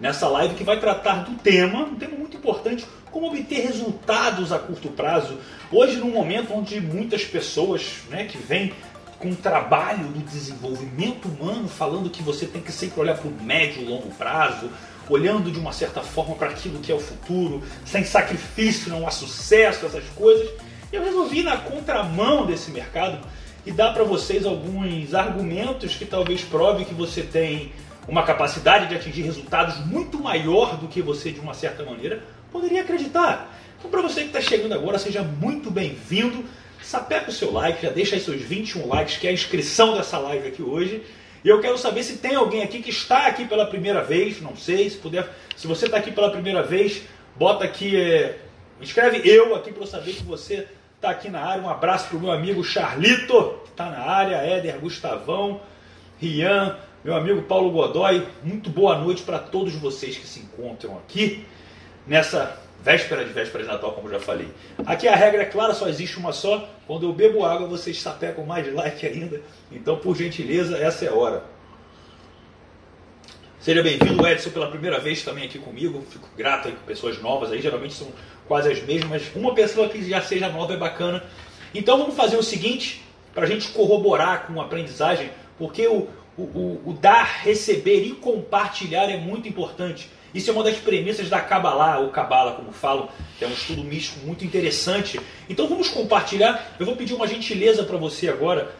nessa live que vai tratar do tema, um tema muito importante, como obter resultados a curto prazo. Hoje, num momento onde muitas pessoas né, que vêm com o trabalho do desenvolvimento humano, falando que você tem que sempre olhar para o médio e longo prazo, olhando de uma certa forma para aquilo que é o futuro, sem sacrifício não há sucesso, essas coisas. Eu resolvi ir na contramão desse mercado e dar para vocês alguns argumentos que talvez prove que você tem uma capacidade de atingir resultados muito maior do que você, de uma certa maneira, poderia acreditar. Então, para você que está chegando agora, seja muito bem-vindo. Sapeca o seu like, já deixa aí seus 21 likes, que é a inscrição dessa live aqui hoje. E eu quero saber se tem alguém aqui que está aqui pela primeira vez, não sei, se puder. Se você está aqui pela primeira vez, bota aqui, é, escreve eu aqui para eu saber que você está aqui na área. Um abraço para o meu amigo Charlito, que está na área, Éder, Gustavão, Rian, meu amigo Paulo Godoy. Muito boa noite para todos vocês que se encontram aqui nessa véspera de véspera de Natal, como eu já falei. Aqui a regra é clara, só existe uma só. Quando eu bebo água, vocês sapecam mais de like ainda. Então, por gentileza, essa é a hora. Seja bem-vindo, Edson, pela primeira vez também aqui comigo. Fico grato aí com pessoas novas aí, geralmente são quase as mesmas. Uma pessoa que já seja nova é bacana. Então vamos fazer o seguinte, para a gente corroborar com a aprendizagem, porque o, o, o, o dar, receber e compartilhar é muito importante. Isso é uma das premissas da Kabbalah, ou Kabbalah, como falam, que é um estudo místico muito interessante. Então vamos compartilhar. Eu vou pedir uma gentileza para você agora.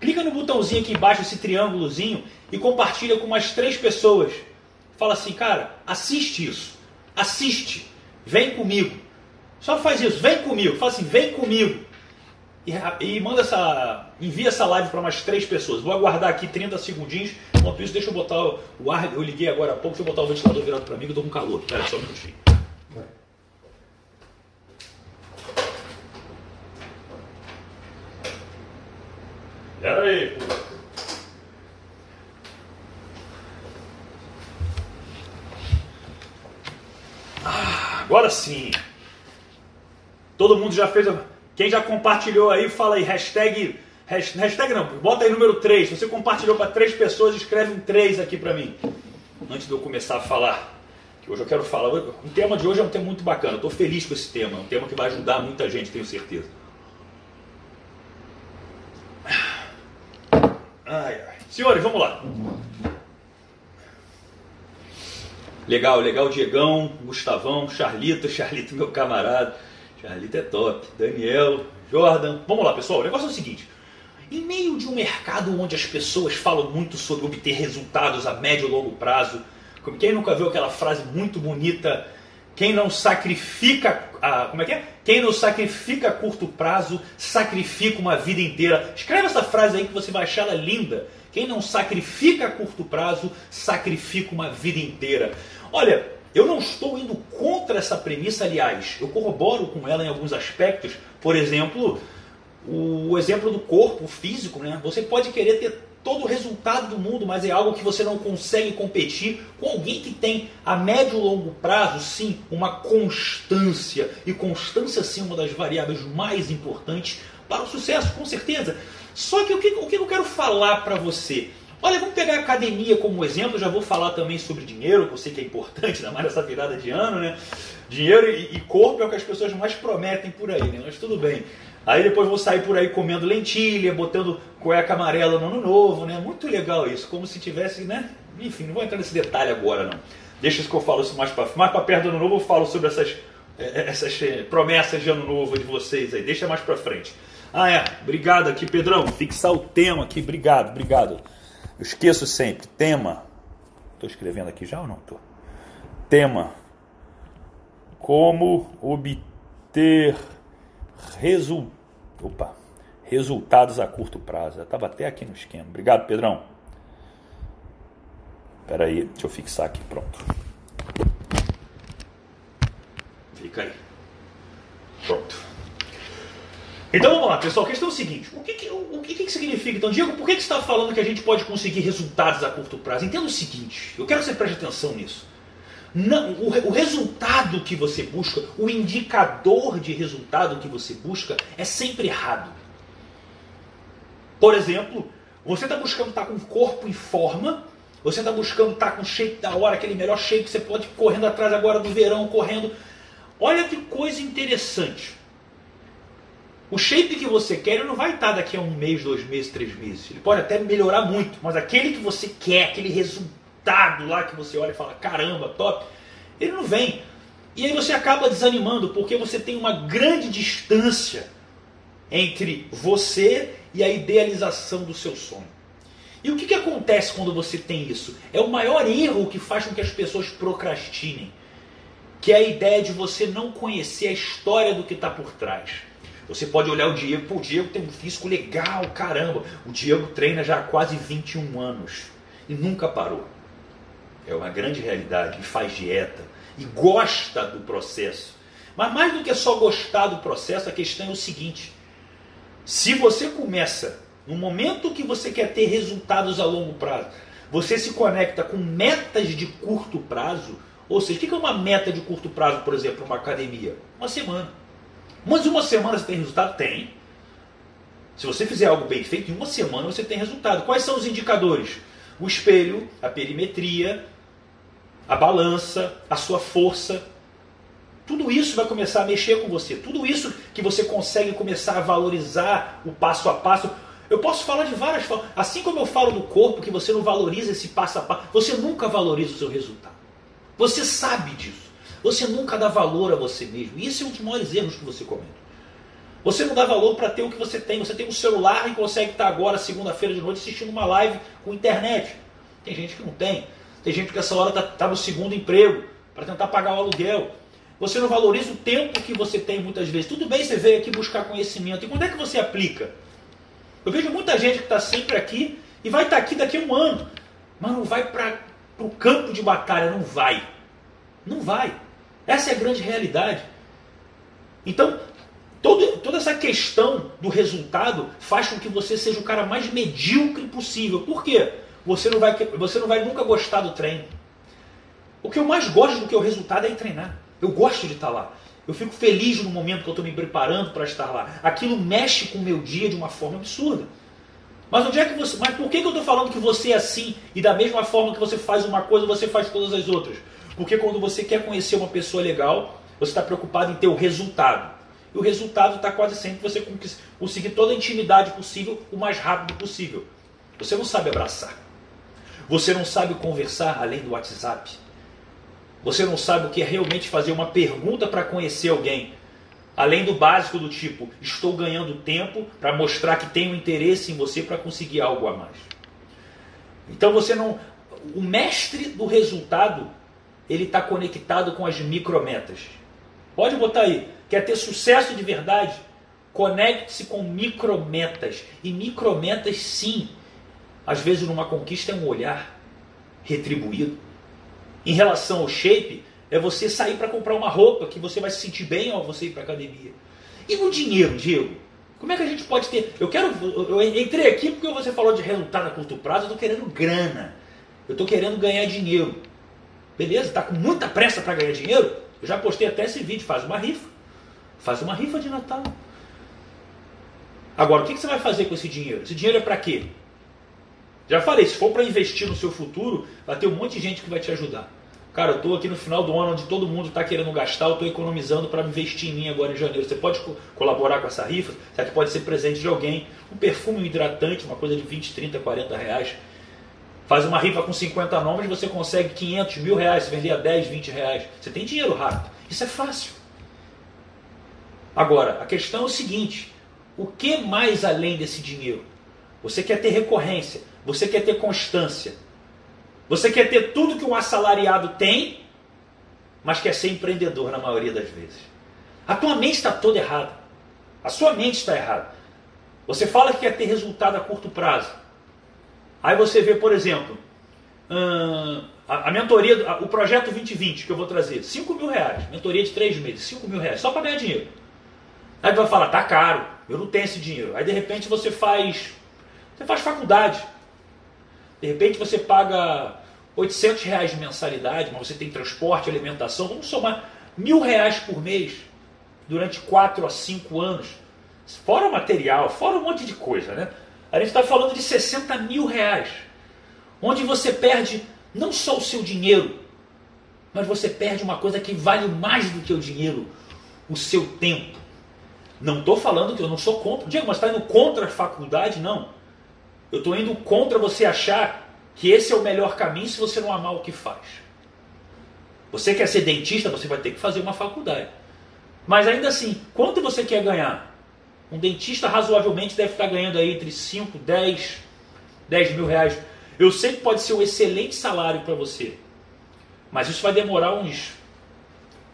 Clica no botãozinho aqui embaixo, esse triângulozinho, e compartilha com umas três pessoas. Fala assim, cara, assiste isso. Assiste. Vem comigo. Só faz isso, vem comigo. Fala assim, vem comigo. E, e manda essa. Envia essa live para umas três pessoas. Vou aguardar aqui 30 segundinhos Enquanto isso, deixa eu botar o ar. Eu liguei agora há pouco, deixa eu botar o ventilador virado para mim que eu tô com calor. Pera só um minutinho. Pera aí, pô. Ah, agora sim. Todo mundo já fez. Quem já compartilhou aí, fala aí, hashtag Hashtag não, bota aí número 3. Se você compartilhou para três pessoas, escreve um 3 aqui para mim. Antes de eu começar a falar, que hoje eu quero falar. O tema de hoje é um tema muito bacana. Estou feliz com esse tema. É um tema que vai ajudar muita gente, tenho certeza. Ai, ai. Senhores, vamos lá. Legal, legal, Diegão, Gustavão, Charlito, Charlito, meu camarada. Charlito é top. Daniel, Jordan. Vamos lá, pessoal. O negócio é o seguinte. Em meio de um mercado onde as pessoas falam muito sobre obter resultados a médio e longo prazo, como quem nunca viu aquela frase muito bonita, quem não sacrifica, a, como é que é? Quem não sacrifica a curto prazo, sacrifica uma vida inteira. Escreve essa frase aí que você vai achar ela linda. Quem não sacrifica a curto prazo, sacrifica uma vida inteira. Olha, eu não estou indo contra essa premissa, aliás, eu corroboro com ela em alguns aspectos. Por exemplo, o exemplo do corpo físico, né? Você pode querer ter todo o resultado do mundo, mas é algo que você não consegue competir com alguém que tem a médio e longo prazo, sim, uma constância. E constância, sim, é uma das variáveis mais importantes para o sucesso, com certeza. Só que o que, o que eu quero falar para você? Olha, vamos pegar a academia como exemplo, já vou falar também sobre dinheiro, que eu sei que é importante, ainda mais nessa virada de ano, né? Dinheiro e, e corpo é o que as pessoas mais prometem por aí, né? Mas tudo bem. Aí depois vou sair por aí comendo lentilha, botando cueca amarela no ano novo, né? Muito legal isso, como se tivesse, né? Enfim, não vou entrar nesse detalhe agora não. Deixa isso que eu falo isso mais para mais para perto do ano novo, eu falo sobre essas é, é, essas é, promessas de ano novo de vocês aí. Deixa mais para frente. Ah, é. Obrigado aqui, Pedrão. Fixar o tema aqui. Obrigado, obrigado. Eu esqueço sempre. Tema. Estou escrevendo aqui já ou não estou? Tema. Como obter Resu... Opa. resultados a curto prazo. Eu estava até aqui no esquema. Obrigado, Pedrão. Espera aí, deixa eu fixar aqui. Pronto. Fica aí. Pronto. Então vamos lá, pessoal. A questão é o seguinte: o que, que o, que, que significa? Então, Diego, por que, que você está falando que a gente pode conseguir resultados a curto prazo? Entenda o seguinte: eu quero que você preste atenção nisso. Não, o, o resultado que você busca, o indicador de resultado que você busca é sempre errado. Por exemplo, você está buscando estar tá com o corpo em forma, Você está buscando estar tá com shape da hora, aquele melhor shape que você pode correndo atrás agora do verão, correndo. Olha que coisa interessante. O shape que você quer ele não vai estar daqui a um mês, dois meses, três meses. Ele pode até melhorar muito, mas aquele que você quer, aquele resultado lá que você olha e fala, caramba, top, ele não vem. E aí você acaba desanimando porque você tem uma grande distância entre você e a idealização do seu sonho. E o que, que acontece quando você tem isso? É o maior erro que faz com que as pessoas procrastinem, que é a ideia de você não conhecer a história do que está por trás. Você pode olhar o Diego, pô, o Diego tem um físico legal, caramba. O Diego treina já há quase 21 anos e nunca parou. É uma grande realidade, e faz dieta, e gosta do processo. Mas mais do que só gostar do processo, a questão é o seguinte: se você começa no momento que você quer ter resultados a longo prazo, você se conecta com metas de curto prazo, ou seja, o que é uma meta de curto prazo, por exemplo, uma academia? Uma semana. Mas uma semana você tem resultado? Tem. Se você fizer algo bem feito, em uma semana você tem resultado. Quais são os indicadores? O espelho, a perimetria, a balança, a sua força. Tudo isso vai começar a mexer com você. Tudo isso que você consegue começar a valorizar o passo a passo. Eu posso falar de várias formas. Assim como eu falo do corpo, que você não valoriza esse passo a passo, você nunca valoriza o seu resultado. Você sabe disso. Você nunca dá valor a você mesmo. E esse é um dos maiores erros que você comete. Você não dá valor para ter o que você tem. Você tem um celular e consegue estar agora, segunda-feira de noite, assistindo uma live com internet. Tem gente que não tem. Tem gente que essa hora está tá no segundo emprego para tentar pagar o aluguel. Você não valoriza o tempo que você tem muitas vezes. Tudo bem você veio aqui buscar conhecimento. E quando é que você aplica? Eu vejo muita gente que está sempre aqui e vai estar tá aqui daqui a um ano, mas não vai para o campo de batalha. Não vai. Não vai. Essa é a grande realidade. Então, todo, toda essa questão do resultado faz com que você seja o cara mais medíocre possível. Por quê? você não vai, você não vai nunca gostar do treino. O que eu mais gosto do que o resultado é treinar. Eu gosto de estar lá. Eu fico feliz no momento que eu estou me preparando para estar lá. Aquilo mexe com o meu dia de uma forma absurda. Mas onde é que você. Mas por que, que eu estou falando que você é assim e da mesma forma que você faz uma coisa, você faz todas as outras? Porque quando você quer conhecer uma pessoa legal, você está preocupado em ter o resultado. E o resultado está quase sempre você conseguir toda a intimidade possível o mais rápido possível. Você não sabe abraçar. Você não sabe conversar além do WhatsApp. Você não sabe o que é realmente fazer uma pergunta para conhecer alguém. Além do básico do tipo, estou ganhando tempo para mostrar que tenho interesse em você para conseguir algo a mais. Então você não. O mestre do resultado, ele está conectado com as micrometas. Pode botar aí. Quer ter sucesso de verdade? Conecte-se com micrometas. E micrometas, sim, às vezes, numa conquista é um olhar retribuído. Em relação ao shape, é você sair para comprar uma roupa que você vai se sentir bem ao você ir para academia. E no dinheiro, Diego? Como é que a gente pode ter. Eu quero. Eu entrei aqui porque você falou de resultado a curto prazo, eu estou querendo grana. Eu estou querendo ganhar dinheiro. Beleza? Está com muita pressa para ganhar dinheiro? Eu já postei até esse vídeo, faz uma rifa. Faz uma rifa de Natal. Agora, o que você vai fazer com esse dinheiro? Esse dinheiro é para quê? Já falei, se for para investir no seu futuro, vai ter um monte de gente que vai te ajudar. Cara, eu estou aqui no final do ano onde todo mundo está querendo gastar, eu estou economizando para investir em mim agora em janeiro. Você pode co colaborar com essa rifa? Será que pode ser presente de alguém? Um perfume um hidratante, uma coisa de 20, 30, 40 reais. Faz uma rifa com 50 nomes, você consegue 500 mil reais, se vender a 10, 20 reais. Você tem dinheiro rápido. Isso é fácil. Agora, a questão é o seguinte: o que mais além desse dinheiro? Você quer ter recorrência, você quer ter constância. Você quer ter tudo que um assalariado tem, mas quer ser empreendedor na maioria das vezes. A tua mente está toda errada. A sua mente está errada. Você fala que quer ter resultado a curto prazo. Aí você vê, por exemplo, hum, a, mentoria, o projeto 2020 que eu vou trazer, 5 mil reais, mentoria de 3 meses, 5 mil reais, só para ganhar dinheiro. Aí você vai falar, tá caro, eu não tenho esse dinheiro. Aí de repente você faz, você faz faculdade, de repente você paga 800 reais de mensalidade, mas você tem transporte, alimentação, vamos somar mil reais por mês durante 4 a 5 anos. Fora material, fora um monte de coisa, né? A gente está falando de 60 mil reais. onde você perde não só o seu dinheiro, mas você perde uma coisa que vale mais do que o dinheiro, o seu tempo. Não estou falando que eu não sou contra. Diego, mas está indo contra a faculdade? Não. Eu estou indo contra você achar que esse é o melhor caminho se você não amar o que faz. Você quer ser dentista, você vai ter que fazer uma faculdade. Mas ainda assim, quanto você quer ganhar? Um dentista razoavelmente deve estar ganhando aí entre 5, 10, 10 mil reais. Eu sei que pode ser um excelente salário para você. Mas isso vai demorar uns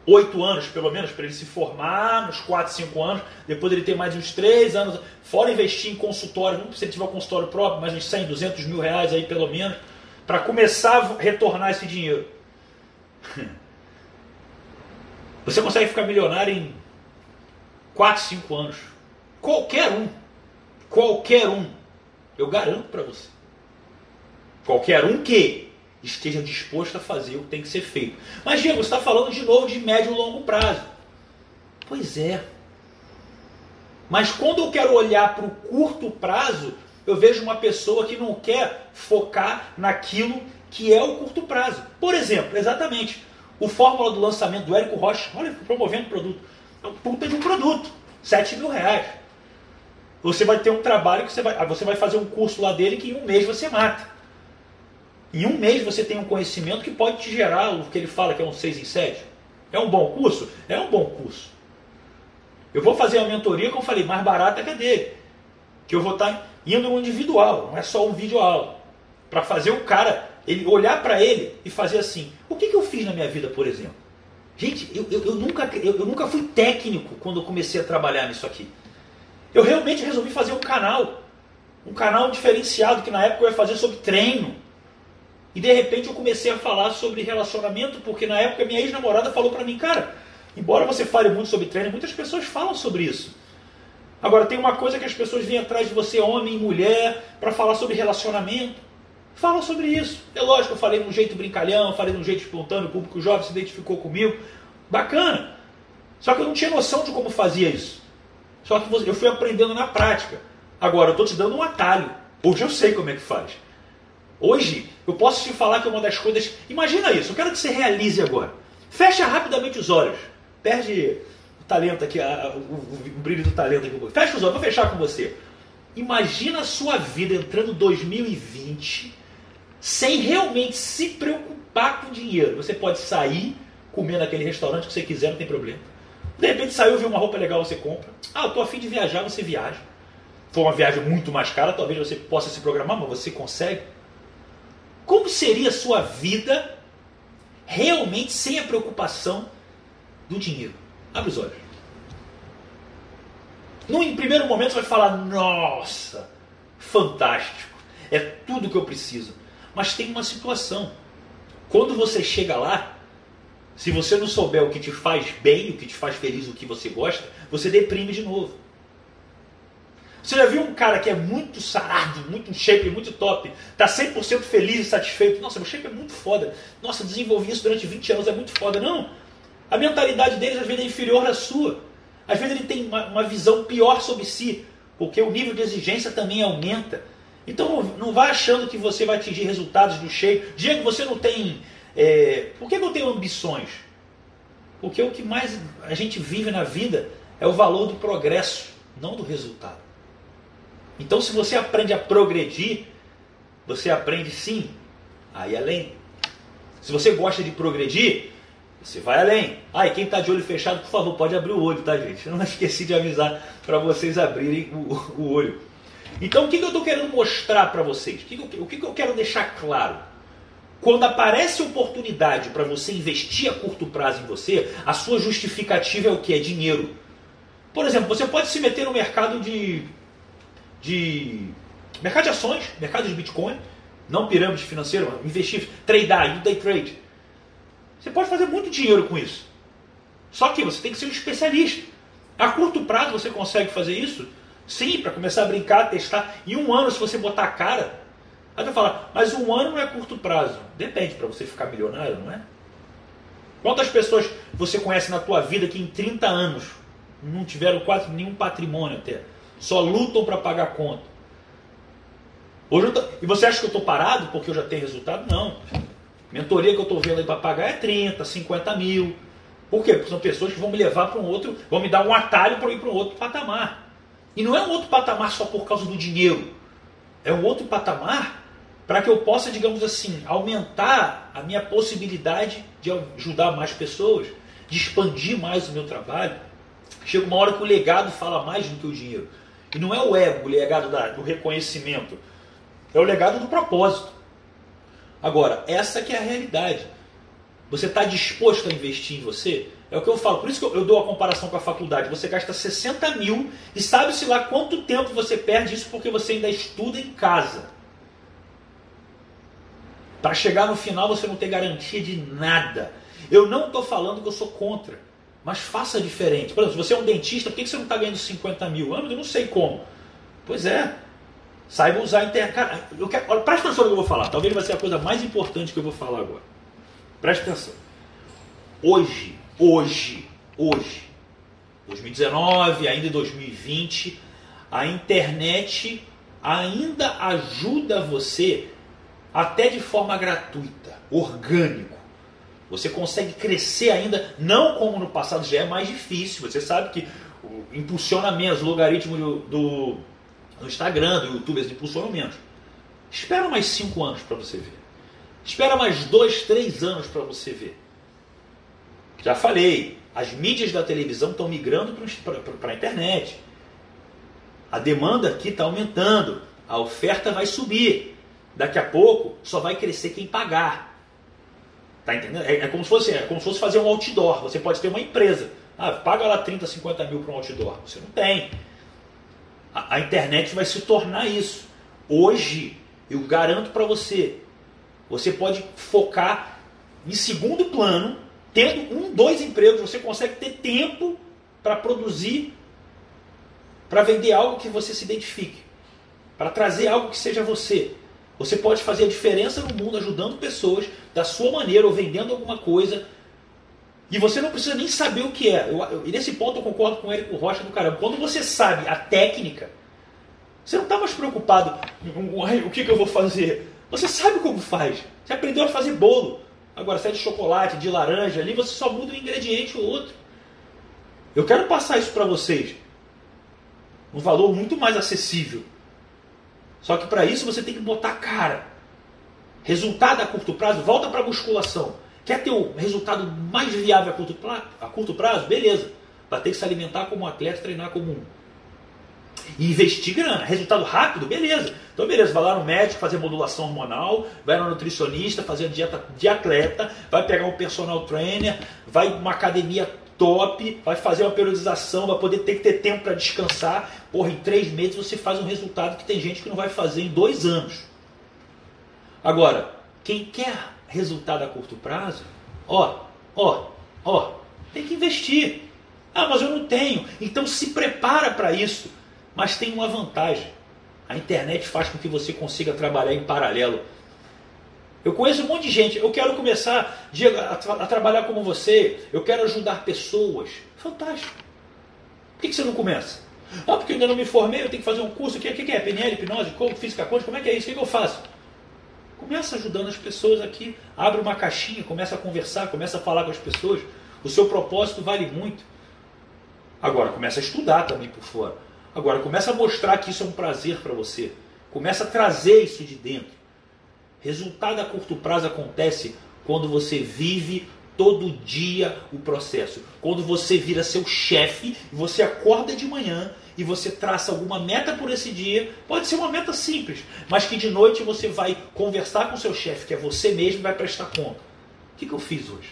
oito anos, pelo menos, para ele se formar, nos quatro, cinco anos, depois ele ter mais uns três anos, fora investir em consultório, não se ele tiver um consultório próprio, mas uns 100, 200 mil reais aí pelo menos, para começar a retornar esse dinheiro. Você consegue ficar milionário em 4, 5 anos. Qualquer um. Qualquer um. Eu garanto para você. Qualquer um que esteja disposto a fazer o que tem que ser feito. Mas, Diego, você está falando de novo de médio e longo prazo. Pois é. Mas quando eu quero olhar para o curto prazo, eu vejo uma pessoa que não quer focar naquilo que é o curto prazo. Por exemplo, exatamente, o fórmula do lançamento do Érico Rocha, olha, promovendo o produto. É um puta de um produto, 7 mil reais. Você vai ter um trabalho que você vai, você vai fazer um curso lá dele que em um mês você mata. Em um mês você tem um conhecimento que pode te gerar o que ele fala que é um 6 em 7. É um bom curso? É um bom curso. Eu vou fazer uma mentoria, como eu falei, mais barata que a dele. Que eu vou estar indo no individual, não é só um vídeo aula. Para fazer o cara, ele olhar para ele e fazer assim: o que, que eu fiz na minha vida, por exemplo? Gente, eu, eu, eu nunca, eu, eu nunca fui técnico quando eu comecei a trabalhar nisso aqui. Eu realmente resolvi fazer um canal. Um canal diferenciado que na época eu ia fazer sobre treino e de repente eu comecei a falar sobre relacionamento, porque na época minha ex-namorada falou para mim, cara, embora você fale muito sobre treino, muitas pessoas falam sobre isso. Agora tem uma coisa que as pessoas vêm atrás de você, homem e mulher, para falar sobre relacionamento. Fala sobre isso. É lógico, eu falei de um jeito brincalhão, falei de um jeito espontâneo, o público jovem se identificou comigo. Bacana. Só que eu não tinha noção de como fazia isso. Só que eu fui aprendendo na prática. Agora, eu estou te dando um atalho. Hoje eu sei como é que faz. Hoje, eu posso te falar que é uma das coisas. Imagina isso, eu quero que você realize agora. Fecha rapidamente os olhos. Perde o talento aqui, o, brilho do talento aqui. Fecha os olhos, vou fechar com você. Imagina a sua vida entrando 2020 sem realmente se preocupar com dinheiro. Você pode sair, comer naquele restaurante que você quiser, não tem problema. De repente saiu, viu uma roupa legal, você compra. Ah, eu tô afim de viajar, você viaja. For uma viagem muito mais cara, talvez você possa se programar, mas você consegue. Como seria a sua vida realmente sem a preocupação do dinheiro? Abre os olhos. No primeiro momento você vai falar: Nossa, fantástico, é tudo que eu preciso. Mas tem uma situação. Quando você chega lá, se você não souber o que te faz bem, o que te faz feliz, o que você gosta, você deprime de novo. Você já viu um cara que é muito sarado, muito shape, muito top, tá 100% feliz e satisfeito? Nossa, meu shape é muito foda. Nossa, desenvolvi isso durante 20 anos, é muito foda. Não. A mentalidade dele às vezes é inferior à sua. Às vezes ele tem uma, uma visão pior sobre si, porque o nível de exigência também aumenta. Então não vá achando que você vai atingir resultados do shape. Diego, você não tem. É... Por que eu tenho ambições? Porque o que mais a gente vive na vida é o valor do progresso, não do resultado. Então, se você aprende a progredir, você aprende sim a ir além. Se você gosta de progredir, você vai além. Ah, e quem está de olho fechado, por favor, pode abrir o olho, tá, gente? Eu não esqueci de avisar para vocês abrirem o, o, olho. Então, o que, que eu estou querendo mostrar para vocês? O, que, que, eu, o que, que eu quero deixar claro? Quando aparece oportunidade para você investir a curto prazo em você, a sua justificativa é o que? É dinheiro. Por exemplo, você pode se meter no mercado de de mercado de ações, mercado de Bitcoin, não pirâmide financeira, investir, tradear, day trade. Você pode fazer muito dinheiro com isso. Só que você tem que ser um especialista. A curto prazo você consegue fazer isso? Sim, para começar a brincar, testar. Em um ano, se você botar a cara, aí vai falar, mas um ano não é curto prazo. Depende, para você ficar milionário, não é? Quantas pessoas você conhece na tua vida que em 30 anos não tiveram quase nenhum patrimônio até? Só lutam para pagar conta. Hoje tô... E você acha que eu estou parado porque eu já tenho resultado? Não. Mentoria que eu estou vendo aí para pagar é 30, 50 mil. Por quê? Porque são pessoas que vão me levar para um outro, vão me dar um atalho para ir para um outro patamar. E não é um outro patamar só por causa do dinheiro. É um outro patamar para que eu possa, digamos assim, aumentar a minha possibilidade de ajudar mais pessoas, de expandir mais o meu trabalho. Chega uma hora que o legado fala mais do que o dinheiro. E não é o ego, o legado do reconhecimento. É o legado do propósito. Agora, essa que é a realidade. Você está disposto a investir em você? É o que eu falo. Por isso que eu, eu, dou a comparação com a faculdade. Você gasta 60 mil e sabe-se lá quanto tempo você perde isso porque você ainda estuda em casa. Para chegar no final você não ter garantia de nada. Eu não estou falando que eu sou contra. Mas faça diferente. Por exemplo, se você é um dentista, por que você não está ganhando 50 mil? Ah, eu não sei como. Pois é. Saiba usar a internet. Cara, eu quero, olha, presta atenção no que eu vou falar. Talvez vai ser a coisa mais importante que eu vou falar agora. Presta atenção. Hoje, hoje, hoje, 2019, ainda em 2020, a internet ainda ajuda você até de forma gratuita, orgânico. Você consegue crescer ainda, não como no passado já é mais difícil. Você sabe que impulsiona menos, o logaritmo do, do, Instagram, do YouTube, eles impulsionam menos. Espera mais cinco anos para você ver. Espera mais dois, três anos para você ver. Já falei, as mídias da televisão estão migrando para a internet. A demanda aqui está aumentando, a oferta vai subir. Daqui a pouco só vai crescer quem pagar. Tá entendendo? É, é, como se fosse, é como se fosse fazer um outdoor. Você pode ter uma empresa. Ah, paga lá 30, 50 mil para um outdoor. Você não tem. A, a internet vai se tornar isso. Hoje, eu garanto para você, você pode focar em segundo plano, tendo um, dois empregos, você consegue ter tempo para produzir, para vender algo que você se identifique, para trazer algo que seja você. Você pode fazer a diferença no mundo ajudando pessoas da sua maneira ou vendendo alguma coisa. E você não precisa nem saber o que é. Eu, eu, e nesse ponto eu concordo com o Érico Rocha do caramba. Quando você sabe a técnica, você não está mais preocupado com o que, que eu vou fazer. Você sabe como faz. Você aprendeu a fazer bolo. Agora, se é de chocolate, de laranja, ali você só muda um ingrediente ou outro. Eu quero passar isso para vocês. Um valor muito mais acessível. Só que para isso você tem que botar cara. Resultado a curto prazo, volta para a musculação. Quer ter o resultado mais viável a curto, prazo, a curto prazo? Beleza. Vai ter que se alimentar como um atleta, treinar como um. E investir grana. Resultado rápido? Beleza. Então, beleza, vai lá no médico fazer modulação hormonal, vai no nutricionista fazer dieta de atleta, vai pegar um personal trainer, vai uma academia top, vai fazer uma periodização, vai poder ter que ter tempo para descansar. Porra, em três meses você faz um resultado que tem gente que não vai fazer em dois anos. Agora, quem quer resultado a curto prazo, ó, ó, ó, tem que investir. Ah, mas eu não tenho. Então se prepara para isso. Mas tem uma vantagem. A internet faz com que você consiga trabalhar em paralelo eu conheço um monte de gente. Eu quero começar a, tra a trabalhar como você. Eu quero ajudar pessoas. Fantástico. Por que, que você não começa? Ah, porque eu ainda não me formei, eu tenho que fazer um curso. O que, que é? PNL, hipnose, como, física quântica? Como é que é isso? O que, que eu faço? Começa ajudando as pessoas aqui. Abre uma caixinha, começa a conversar, começa a falar com as pessoas. O seu propósito vale muito. Agora, começa a estudar também por fora. Agora, começa a mostrar que isso é um prazer para você. Começa a trazer isso de dentro. Resultado a curto prazo acontece quando você vive todo dia o processo. Quando você vira seu chefe, você acorda de manhã e você traça alguma meta por esse dia, pode ser uma meta simples, mas que de noite você vai conversar com seu chefe, que é você mesmo, e vai prestar conta. O que, que eu fiz hoje?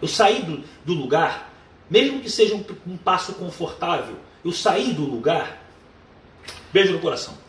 Eu saí do, do lugar, mesmo que seja um, um passo confortável, eu saí do lugar. Beijo no coração.